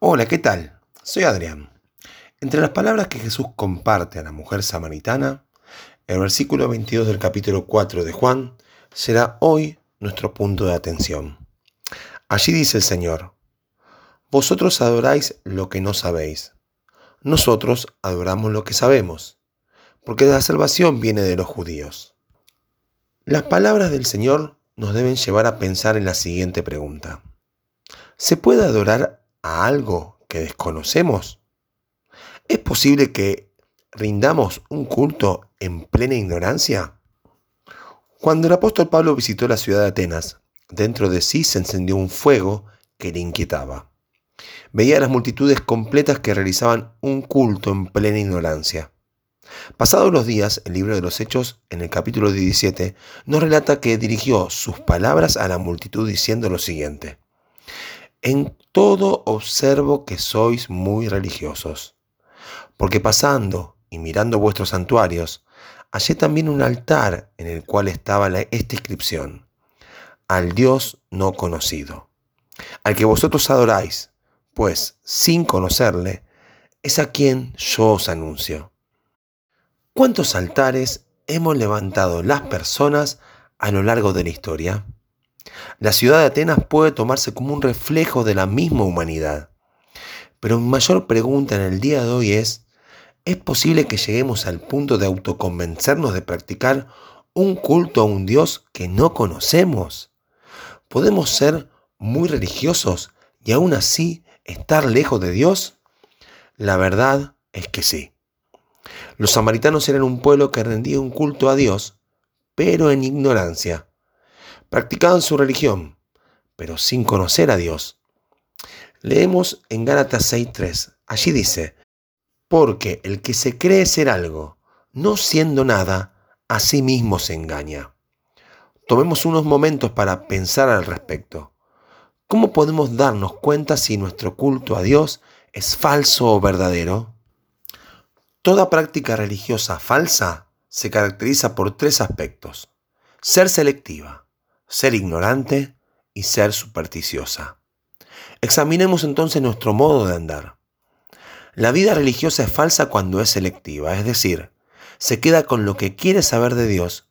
Hola, ¿qué tal? Soy Adrián. Entre las palabras que Jesús comparte a la mujer samaritana, el versículo 22 del capítulo 4 de Juan será hoy nuestro punto de atención. Allí dice el Señor, Vosotros adoráis lo que no sabéis, nosotros adoramos lo que sabemos, porque la salvación viene de los judíos. Las palabras del Señor nos deben llevar a pensar en la siguiente pregunta. ¿Se puede adorar a algo que desconocemos? ¿Es posible que rindamos un culto en plena ignorancia? Cuando el apóstol Pablo visitó la ciudad de Atenas, dentro de sí se encendió un fuego que le inquietaba. Veía a las multitudes completas que realizaban un culto en plena ignorancia. Pasados los días, el libro de los Hechos, en el capítulo 17, nos relata que dirigió sus palabras a la multitud diciendo lo siguiente. En todo observo que sois muy religiosos, porque pasando y mirando vuestros santuarios, hallé también un altar en el cual estaba esta inscripción, al Dios no conocido, al que vosotros adoráis, pues sin conocerle, es a quien yo os anuncio. ¿Cuántos altares hemos levantado las personas a lo largo de la historia? La ciudad de Atenas puede tomarse como un reflejo de la misma humanidad. Pero mi mayor pregunta en el día de hoy es, ¿es posible que lleguemos al punto de autoconvencernos de practicar un culto a un Dios que no conocemos? ¿Podemos ser muy religiosos y aún así estar lejos de Dios? La verdad es que sí. Los samaritanos eran un pueblo que rendía un culto a Dios, pero en ignorancia. Practicaban su religión, pero sin conocer a Dios. Leemos en Gálatas 6.3. Allí dice, porque el que se cree ser algo, no siendo nada, a sí mismo se engaña. Tomemos unos momentos para pensar al respecto. ¿Cómo podemos darnos cuenta si nuestro culto a Dios es falso o verdadero? Toda práctica religiosa falsa se caracteriza por tres aspectos. Ser selectiva, ser ignorante y ser supersticiosa. Examinemos entonces nuestro modo de andar. La vida religiosa es falsa cuando es selectiva, es decir, se queda con lo que quiere saber de Dios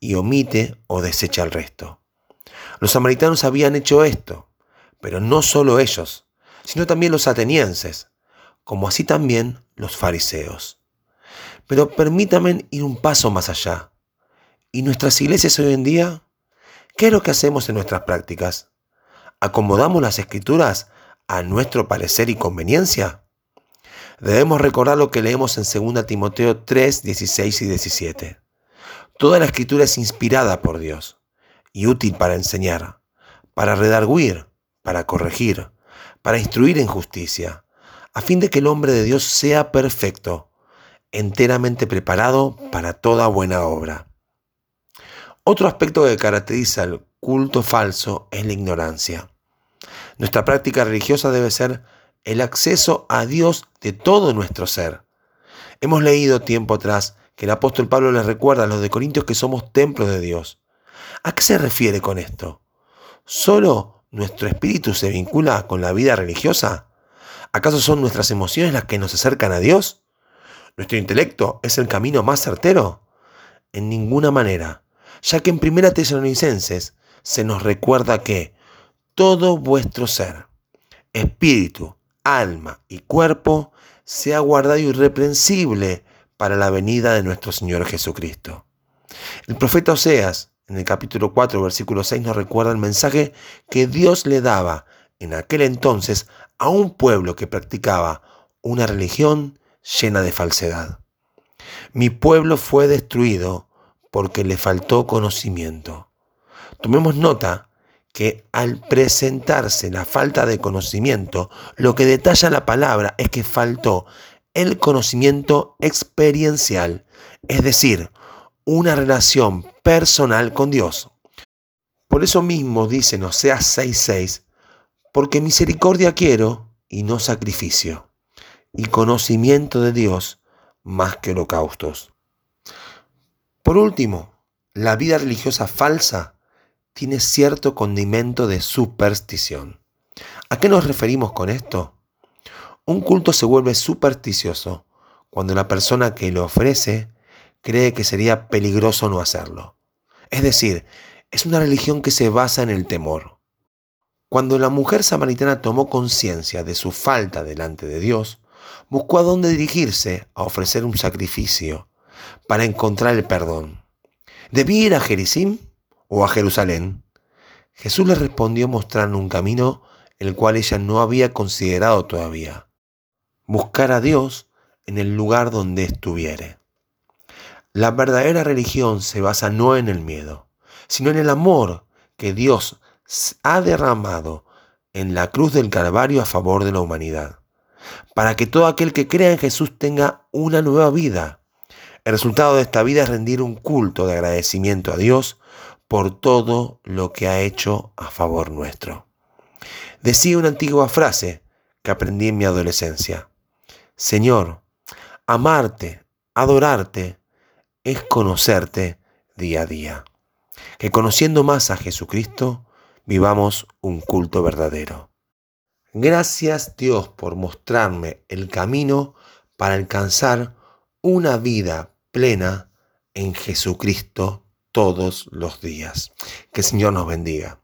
y omite o desecha el resto. Los samaritanos habían hecho esto, pero no solo ellos, sino también los atenienses, como así también los fariseos. Pero permítame ir un paso más allá. ¿Y nuestras iglesias hoy en día? ¿Qué es lo que hacemos en nuestras prácticas? ¿Acomodamos las escrituras a nuestro parecer y conveniencia? Debemos recordar lo que leemos en 2 Timoteo 3, 16 y 17. Toda la escritura es inspirada por Dios y útil para enseñar, para redarguir, para corregir, para instruir en justicia, a fin de que el hombre de Dios sea perfecto, enteramente preparado para toda buena obra. Otro aspecto que caracteriza el culto falso es la ignorancia. Nuestra práctica religiosa debe ser el acceso a Dios de todo nuestro ser. Hemos leído tiempo atrás que el apóstol Pablo les recuerda a los de Corintios que somos templos de Dios. ¿A qué se refiere con esto? ¿Solo nuestro espíritu se vincula con la vida religiosa? ¿Acaso son nuestras emociones las que nos acercan a Dios? ¿Nuestro intelecto es el camino más certero? En ninguna manera, ya que en Primera Tesalonicenses se nos recuerda que todo vuestro ser, espíritu, alma y cuerpo, sea guardado irreprensible para la venida de nuestro Señor Jesucristo. El profeta Oseas, en el capítulo 4, versículo 6, nos recuerda el mensaje que Dios le daba en aquel entonces a un pueblo que practicaba una religión llena de falsedad. Mi pueblo fue destruido porque le faltó conocimiento. Tomemos nota que al presentarse la falta de conocimiento, lo que detalla la palabra es que faltó el conocimiento experiencial, es decir, una relación personal con Dios. Por eso mismo dice en Oseas 6:6, porque misericordia quiero y no sacrificio, y conocimiento de Dios más que holocaustos. Por último, la vida religiosa falsa tiene cierto condimento de superstición. ¿A qué nos referimos con esto? Un culto se vuelve supersticioso cuando la persona que lo ofrece cree que sería peligroso no hacerlo. Es decir, es una religión que se basa en el temor. Cuando la mujer samaritana tomó conciencia de su falta delante de Dios, buscó a dónde dirigirse a ofrecer un sacrificio para encontrar el perdón. ¿Debía ir a Jericim o a Jerusalén? Jesús le respondió mostrando un camino el cual ella no había considerado todavía. Buscar a Dios en el lugar donde estuviere. La verdadera religión se basa no en el miedo, sino en el amor que Dios ha derramado en la cruz del Calvario a favor de la humanidad, para que todo aquel que crea en Jesús tenga una nueva vida. El resultado de esta vida es rendir un culto de agradecimiento a Dios por todo lo que ha hecho a favor nuestro. Decía una antigua frase que aprendí en mi adolescencia. Señor, amarte, adorarte, es conocerte día a día. Que conociendo más a Jesucristo, vivamos un culto verdadero. Gracias Dios por mostrarme el camino para alcanzar una vida plena en Jesucristo todos los días. Que el Señor nos bendiga.